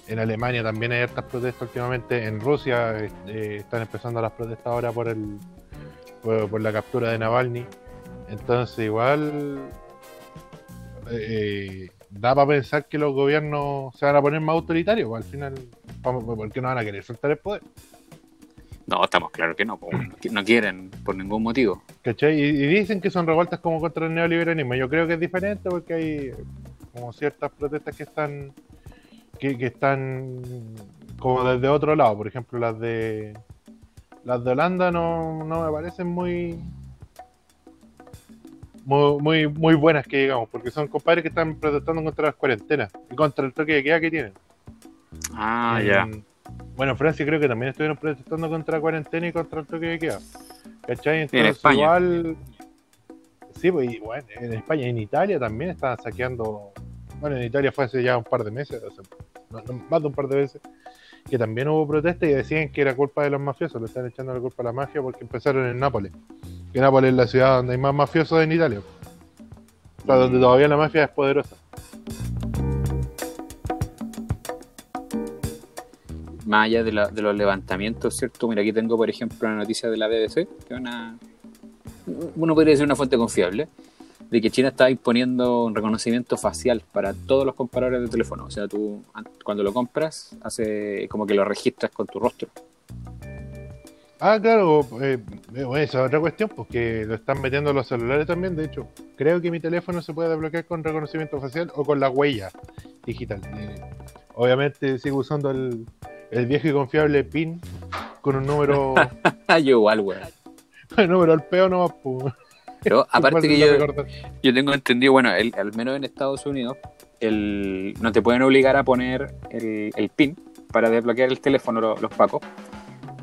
S2: en Alemania también hay hartas protestas últimamente. En Rusia están empezando las protestas ahora por el por la captura de Navalny. Entonces igual eh, da para pensar que los gobiernos se van a poner más autoritarios. pues, al final, vamos, ¿por qué no van a querer soltar el poder?
S1: No, estamos claros que no, po, no qui- no quieren por ningún motivo.
S2: ¿Cachai? Y, y dicen que son revueltas como contra el neoliberalismo. Yo creo que es diferente porque hay como ciertas protestas que están que, que están como desde otro lado. Por ejemplo, las de las de Holanda no, no me parecen muy muy, muy muy buenas que digamos, porque son compadres que están protestando contra las cuarentenas y contra el toque de queda que tienen.
S1: Ah,
S2: En-
S1: ya.
S2: Bueno, en Francia creo que también estuvieron protestando contra la cuarentena y contra el toque de queda. ¿Cachai? Entonces,
S1: España.
S2: igual. Sí, pues, y bueno, en España en Italia también estaban saqueando. Bueno, en Italia fue hace ya un par de meses, no, no, más de un par de veces, que también hubo protestas y decían que era culpa de los mafiosos, le están echando la culpa a la mafia porque empezaron en Nápoles. Que Nápoles es la ciudad donde hay más mafiosos en Italia. O sea, donde todavía la mafia es poderosa.
S1: Más allá de, la- de los levantamientos, ¿cierto? Mira, aquí tengo, por ejemplo, una noticia de la BBC, que es una. Uno podría decir una fuente confiable, de que China está imponiendo un reconocimiento facial para todos los compradores de teléfono. O sea, tú an- cuando lo compras, hace como que lo registras con tu rostro.
S2: Ah, claro, eh, eh, bueno, esa es otra cuestión, porque lo están metiendo en los celulares también. De hecho, creo que mi teléfono se puede desbloquear con reconocimiento facial o con la huella digital. Eh, obviamente sigo usando el, el viejo y confiable PIN con un número,
S1: yo igual, weón.
S2: un número al peo nomás. pues.
S1: Pero aparte que yo, yo tengo entendido, bueno, el- al menos en Estados Unidos, el, no te pueden obligar a poner el, el PIN para desbloquear el teléfono lo- los pacos,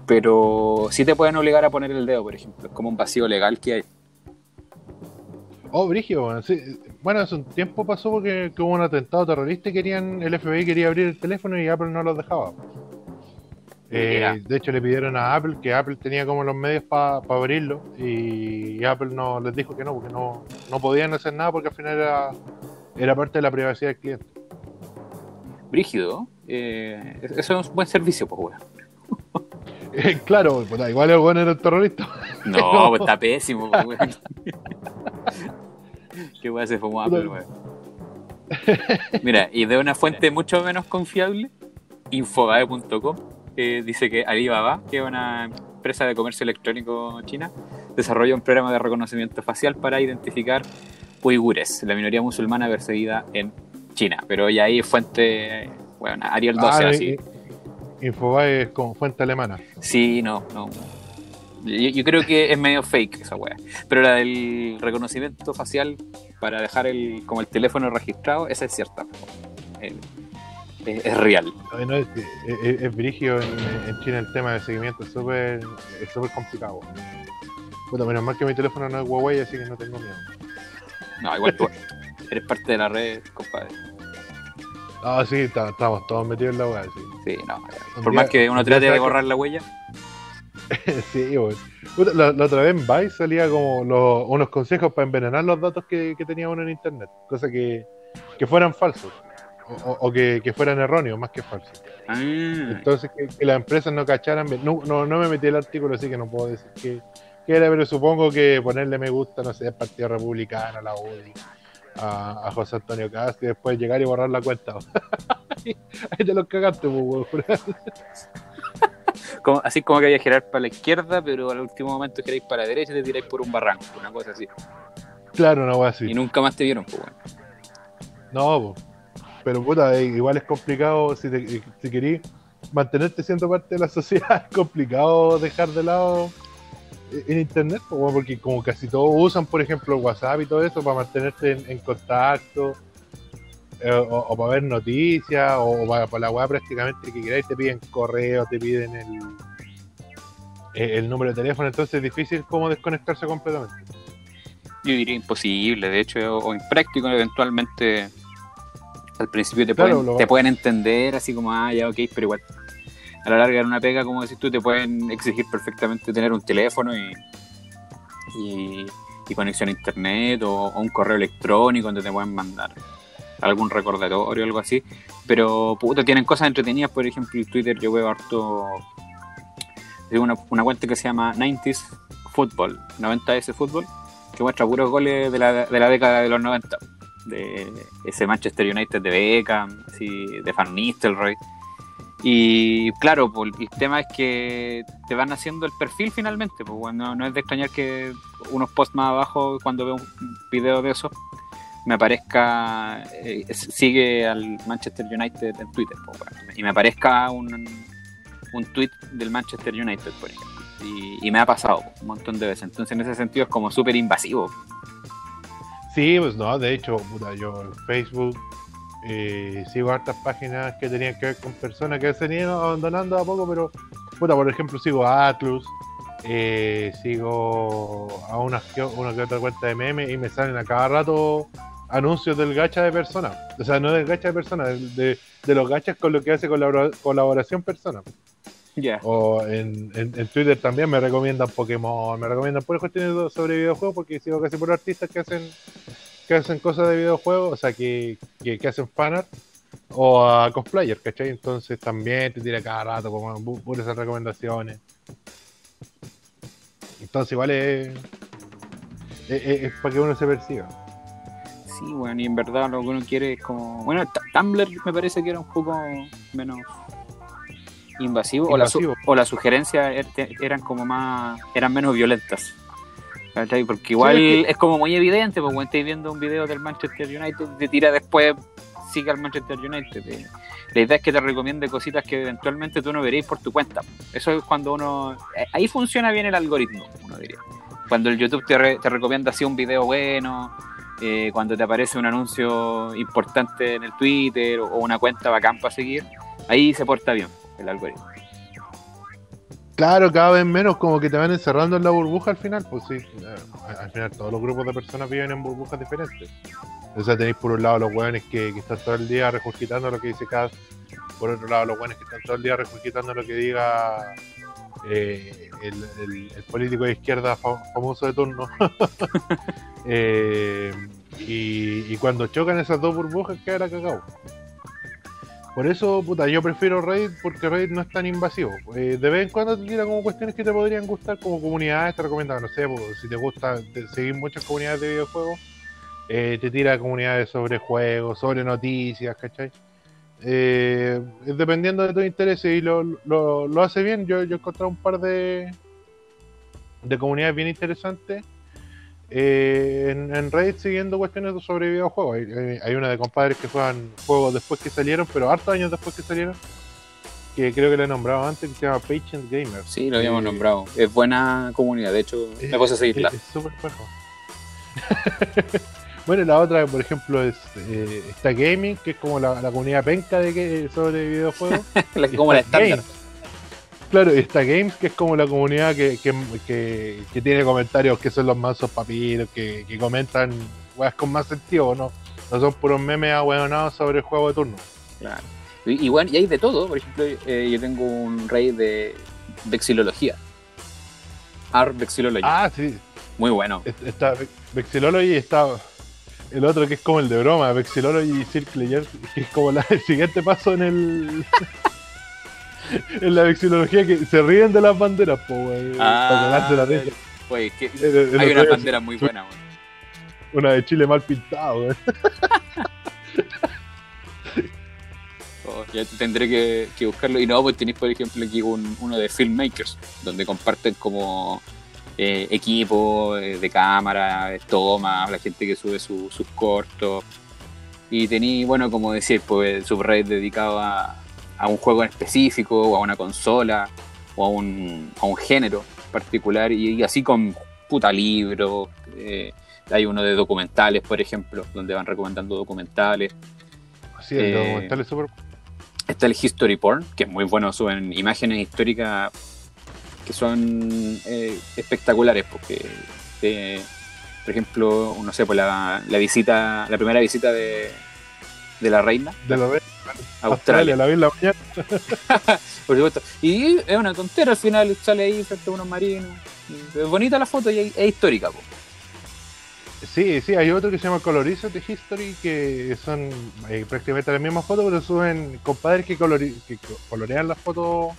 S1: pero sí te pueden obligar a poner el dedo, por ejemplo. Es como un vacío legal que hay.
S2: Oh, Brigio, bueno, sí. Bueno, hace un tiempo pasó porque que hubo un atentado terrorista y querían, el FBI quería abrir el teléfono y Apple no los dejaba. Eh, de hecho, le pidieron a Apple que Apple tenía como los medios para abrirlo y Apple no les dijo que no, porque no, no podían hacer nada porque al final era, era parte de la privacidad del cliente.
S1: Brígido, eh, eso es un buen servicio, pues, weón.
S2: Eh, claro, puta, igual el bueno era el terrorista.
S1: No, pues está pésimo, pues, weón. Qué weón se fumó Apple, weón. Mira, y de una fuente mucho menos confiable, infobae.com, que dice que Alibaba, que es una empresa de comercio electrónico china, desarrolla un programa de reconocimiento facial para identificar uigures, la minoría musulmana perseguida en China. Pero ya ahí fuente, bueno, Ariel 12,
S2: Ah,
S1: así.
S2: Infobae es como fuente alemana.
S1: Sí, no, no. Yo, yo creo que es medio fake esa weá. Pero la del reconocimiento facial para dejar el como el teléfono registrado, esa es cierta. El- es, es real.
S2: No, es, es, es- brigio en, en China el tema de seguimiento, es súper es súper complicado. Puta, menos mal que mi teléfono no es Huawei, así que no tengo miedo.
S1: No, igual tú eres parte de la red, compadre.
S2: Ah, sí, estamos todos metidos en la weá, sí.
S1: Sí, no. Por
S2: día-
S1: más que uno trate de borrar la huella,
S2: sí, weón. La, la otra vez en Vice salía como los- unos consejos para envenenar los datos que, que tenía uno en internet, cosa que, que fueran falsos. O, o- que, que fueran erróneos más que falsos.
S1: ah,
S2: Entonces que, que las empresas no cacharan. No, no, no me metí el artículo, así que no puedo decir que, que era, pero supongo que ponerle me gusta, no sé, Partido Republicano, la UDI, a, a José Antonio Cast y después llegar y borrar la cuenta. Ahí te los cagaste, pues,
S1: como- así como que hay que girar para la izquierda, pero al último momento giráis para la derecha y te tiráis por un barranco, una cosa así.
S2: Claro, va
S1: Y
S2: así.
S1: nunca más te vieron, pues bueno.
S2: No, pues. Pero puta, eh, igual es complicado si, te, si querís mantenerte siendo parte de la sociedad, es complicado dejar de lado en internet, porque como casi todos usan, por ejemplo, WhatsApp y todo eso para mantenerte en, en contacto, eh, o, o para ver noticias, o, para, para la web prácticamente que queráis, te piden correo, te piden el, eh, el número de teléfono, entonces es difícil como desconectarse completamente.
S1: Yo diría imposible, de hecho, o impráctico eventualmente. Al principio te,
S2: Claro,
S1: pueden, te pueden entender así como, ah, ya, ok, pero igual. A la larga en una pega, como decís tú, te pueden exigir perfectamente tener un teléfono y, conexión a internet o, un correo electrónico donde te pueden mandar algún recordatorio o algo así. Pero, puta, tienen cosas entretenidas, por ejemplo, en Twitter yo veo harto una, una cuenta que se llama 90s Football, 90S Football, que muestra puros goles de la, de la década de los 90. De ese Manchester United de Beckham, así, de Van Nistelrooy. Y claro, pues, el tema es que te van haciendo el perfil finalmente. Pues, bueno, no es de extrañar que unos posts más abajo, cuando veo un video de eso, me aparezca, eh, sigue al Manchester United en Twitter. pues, y me aparezca un, un tweet del Manchester United, por ejemplo. Y, y me ha pasado un montón de veces. Entonces, en ese sentido, es como súper invasivo.
S2: Sí, pues no, de hecho, puta, yo en Facebook eh, sigo hartas páginas que tenían que ver con personas que se han ido abandonando a poco, pero, puta, por ejemplo, sigo a Atlus, eh, sigo a una, que- una que otra cuenta de memes y me salen a cada rato anuncios del gacha de personas. O sea, no del gacha de personas, de, de los gachas con lo que hace colabora- colaboración personas.
S1: Ya.
S2: O en, en- en Twitter también me recomiendan Pokémon, me recomiendan puras cuestiones sobre videojuegos porque sigo casi por artistas que hacen que hacen cosas de videojuegos, o sea, que, que, que hacen fanart o a cosplayer, ¿cachai? Entonces también te tira cada rato como puras esas recomendaciones. Entonces igual es, es, es- es para que uno se persiga.
S1: Sí, bueno, y en verdad lo que uno quiere es como. Bueno, Tumblr me parece que era un poco menos invasivo, O, la su- o las sugerencias er- eran como más. eran menos violentas. ¿Cachai? Porque igual
S2: Sí, es
S1: es, como muy evidente, porque cuando estáis viendo un video del Manchester United, te tira después, sigue al Manchester United. eh. La idea es que te recomiende cositas que eventualmente tú no veréis por tu cuenta. Eso es cuando uno. eh, Ahí funciona bien el algoritmo, uno diría. Cuando el YouTube te, re- te recomienda así un video bueno, eh, cuando te aparece un anuncio importante en el Twitter o, o una cuenta bacán para seguir, ahí se porta bien el algoritmo.
S2: Claro, cada vez menos como que te van encerrando en la burbuja al final, pues sí. eh, Al final todos los grupos de personas viven en burbujas diferentes. O sea, tenéis por un lado los hueones que, están todo el día regurgitando lo que dice Kaz, por otro lado los hueones que están todo el día regurgitando lo que diga eh, el, político de izquierda fa- famoso de turno. Eh, y, y cuando chocan esas dos burbujas queda la cagao. Por eso, puta, yo prefiero Raid porque Raid no es tan invasivo. Eh, de vez en cuando te tira como cuestiones que te podrían gustar como comunidades, te recomienda, no sé, pues, si te gusta seguir muchas comunidades de videojuegos, eh, te tira comunidades sobre juegos, sobre noticias, ¿cachai? Eh, dependiendo de tus intereses y lo, lo, lo hace bien. Yo, yo he encontrado un par de, de comunidades bien interesantes eh, en, en Reddit siguiendo cuestiones sobre videojuegos. Hay, hay- una de compadres que juegan juegos después que salieron, pero hartos años después que salieron, que creo que le he nombrado antes, que se llama Patient Gamer.
S1: Sí, lo habíamos
S2: Eh,
S1: nombrado. Es buena comunidad, de hecho, me puse a seguirla.
S2: Es súper bueno. bueno, la otra, por ejemplo, es eh, está Gaming, que es como la, la comunidad penca de que, sobre videojuegos.
S1: La- como la
S2: Está
S1: estándar.
S2: Claro, y está Games, que es como la comunidad que, que, que- que tiene comentarios que son los mansos papiros, que, que comentan weas con más sentido, ¿no? No son puros memes ahueonados sobre el juego de turno.
S1: Claro. Y, y bueno, y hay de todo. Por ejemplo, eh, yo tengo un rey de vexilología. Art Vexillology.
S2: Ah, sí,
S1: Muy bueno.
S2: es- está Vexillology y está el otro que es como el de broma, Vexillology y Circle que es como la- el siguiente paso en el. en la vexilología que se ríen de las banderas, po, wey, para cagarse la risa.
S1: Que
S2: El- el
S1: hay
S2: otro
S1: una
S2: día
S1: bandera muy buena. weón.
S2: Una de Chile mal pintada, wey.
S1: Oh, ya tendré que, que buscarlo. Y no, pues tenéis, por ejemplo, aquí un- uno de filmmakers, donde comparten como eh, equipo eh, de cámara, eh, tomas, la gente que sube su- sus cortos. Y tenéis, bueno, como decir, pues subreddit dedicado a, a un juego en específico, o a una consola, o a un, a un género particular, y, y así con puta libros. eh, hay uno de documentales, por ejemplo, donde van recomendando documentales.
S2: Sí, el
S1: Eh,
S2: documental es súper.
S1: Está el History Porn, que es muy bueno, suben imágenes históricas que son eh, espectaculares porque te, por ejemplo, no sé, pues la, la visita, la primera visita de, de la reina
S2: De lo de
S1: a Australia.
S2: la vi en la mañana.
S1: Por supuesto. Y es una tontera al final, sale ahí frente a unos marinos. Es bonita la foto y es, histórica, po.
S2: Sí, sí, hay otro que se llama Colorizate History, que son eh, prácticamente las mismas fotos, pero suben compadres que, que co- colorean las fotos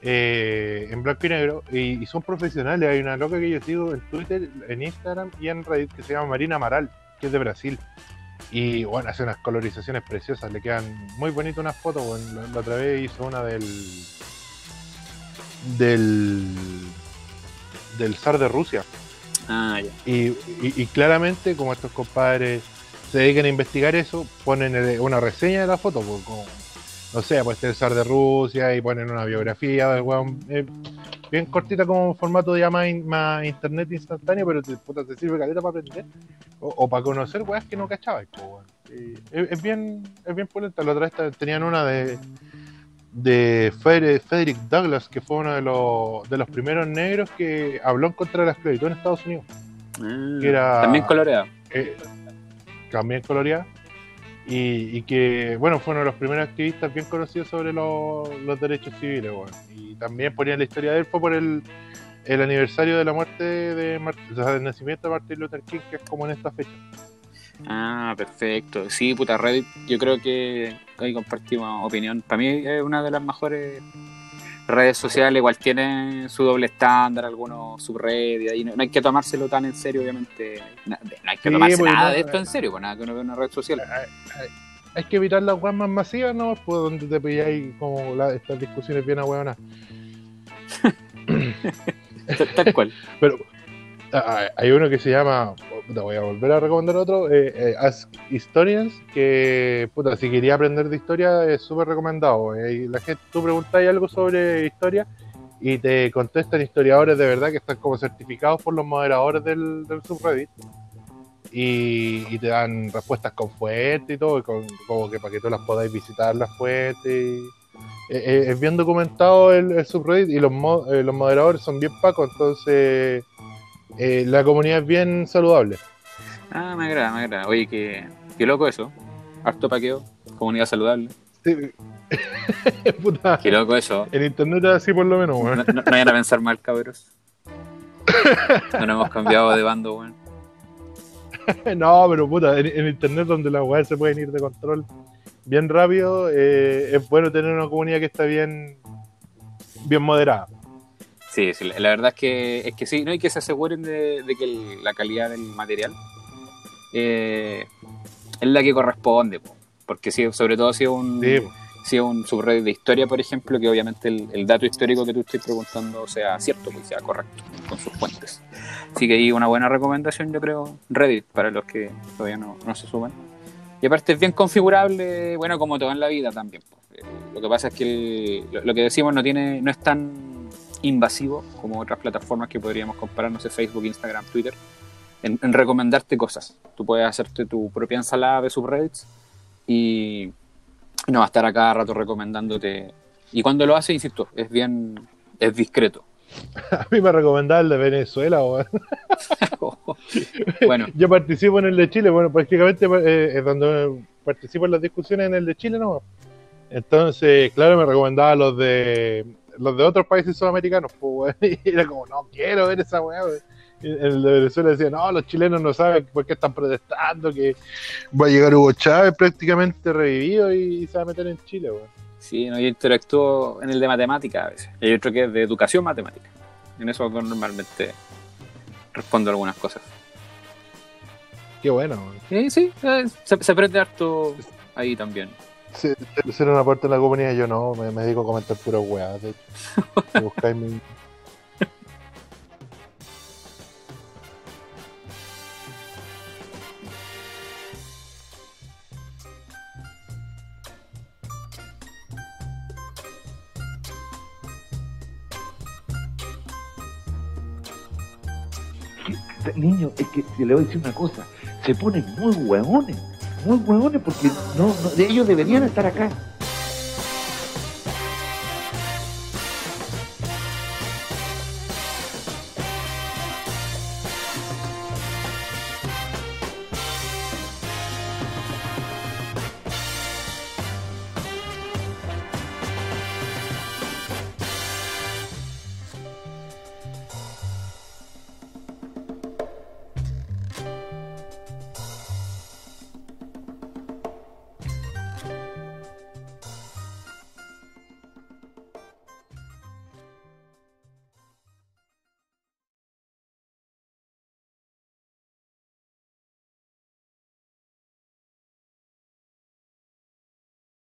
S2: eh, en blanco y negro, y, y son profesionales. Hay una loca que yo sigo en Twitter, en Instagram y en Reddit que se llama Marina Amaral, que es de Brasil. Y bueno, hace unas colorizaciones preciosas, le quedan muy bonitas unas fotos. bueno, la, la otra vez hizo una del. del. del zar de Rusia.
S1: Ah, ya.
S2: Y, y- y claramente, como estos compadres se dedican a investigar eso, ponen una reseña de la foto, pues, como, no sé, pues el zar de Rusia y ponen una biografía del weón, eh, bien cortita como formato ya más, in- más internet instantáneo, pero te, puta, te sirve caleta para aprender o, o para conocer weas que no cachabas. pues, weón. Y es, es bien, es bien pulenta. La otra vez tenían una de de Frederick Douglass, que fue uno de los, de los primeros negros que habló en contra de la esclavitud en Estados Unidos.
S1: Ah,
S2: Que era-
S1: También coloreado.
S2: eh, también coloreada, y, y que, bueno, fue uno de los primeros activistas bien conocidos sobre los, derechos civiles, y también ponían la historia de él, fue por el, el aniversario de la muerte de, Mar- o sea, del nacimiento de Martin Luther King, que es como en esta fecha.
S1: Ah, perfecto. Sí, puta Reddit, yo creo que ahí compartimos opinión. Para mí es una de las mejores redes sociales, igual tiene su doble estándar, algunos subreddits, ahí no, no hay que tomárselo tan en serio, obviamente. No hay que
S2: Sí,
S1: tomarse
S2: porque
S1: nada
S2: no-
S1: de esto en serio, pues nada que uno ve una red social.
S2: Hay, hay- hay que evitar las weas más masivas, ¿no? Pues donde te pilláis como la- estas discusiones bien ahueonas.
S1: Tal, tal cual.
S2: Pero hay uno que se llama, puta, voy a volver a recomendar otro, eh, eh, Ask Historians, que puta, si quería aprender de historia es súper recomendado. eh, la gente, tú preguntáis algo sobre historia y te contestan historiadores de verdad que están como certificados por los moderadores del, subreddit. Y, te dan respuestas con fuentes y todo, con, como que para que tú las podáis visitar las fuentes. es bien documentado el, subreddit y los, los moderadores son bien pacos, entonces eh, la comunidad es bien saludable.
S1: Ah, me agrada, me agrada. Oye, qué, qué loco eso. Harto paqueo, comunidad saludable.
S2: Sí. Puta,
S1: Qué loco eso.
S2: en internet es así por lo menos,
S1: No,
S2: weón.
S1: no- no vayan a pensar mal, cabros. No nos hemos cambiado de bando, weón.
S2: No, pero puta, en, en internet donde las weas se pueden ir de control bien rápido, eh, es bueno tener una comunidad que está bien, bien moderada.
S1: Sí, sí, la verdad es que, es que sí, no hay que se aseguren de, de que el- la calidad del material eh, es la que corresponde, po. porque si, sobre todo si es un,
S2: Sí,
S1: si es un subreddit de historia, por ejemplo, que obviamente el, el dato histórico que tú estés preguntando sea cierto, pues sea correcto con sus fuentes. Así que ahí una buena recomendación, yo creo, Reddit, para los que todavía no, no se suman. Y aparte es bien configurable, bueno, como todo en la vida también. Eh, Lo que pasa es que el- lo, lo que decimos no tiene, no es tan invasivo como otras plataformas que podríamos comparar, no sé, Facebook, Instagram, Twitter, en, en recomendarte cosas. Tú puedes hacerte tu propia ensalada de subreddits y no va a estar a cada rato recomendándote. Y cuando lo hace, insisto, es bien, es discreto.
S2: a mí me recomendaba el de Venezuela,
S1: bueno,
S2: Yo participo en el de Chile, bueno, prácticamente eh, es donde participo en las discusiones en el de Chile, ¿no? Entonces, claro, me recomendaba los de los de otros países sudamericanos, pues, weón. Y era como, no quiero ver esa weá, weón. El de Venezuela decía, no, los chilenos no saben por qué están protestando, que va a llegar Hugo Chávez prácticamente revivido y se va a meter en Chile, weón.
S1: sí, no, yo interactúo en el de matemática a veces. Y hay otro que es de educación matemática. En eso normalmente respondo algunas cosas.
S2: Qué bueno, weón.
S1: Sí, sí, eh, se, se aprende harto ahí también.
S2: Ser ser una parte de la comunidad, yo no, me, me dedico a comentar puras weas, de hecho. Si buscáis mi-
S3: Niño, es que le voy a decir una cosa, se ponen muy hueones, muy hueones porque no, no, ellos deberían estar acá.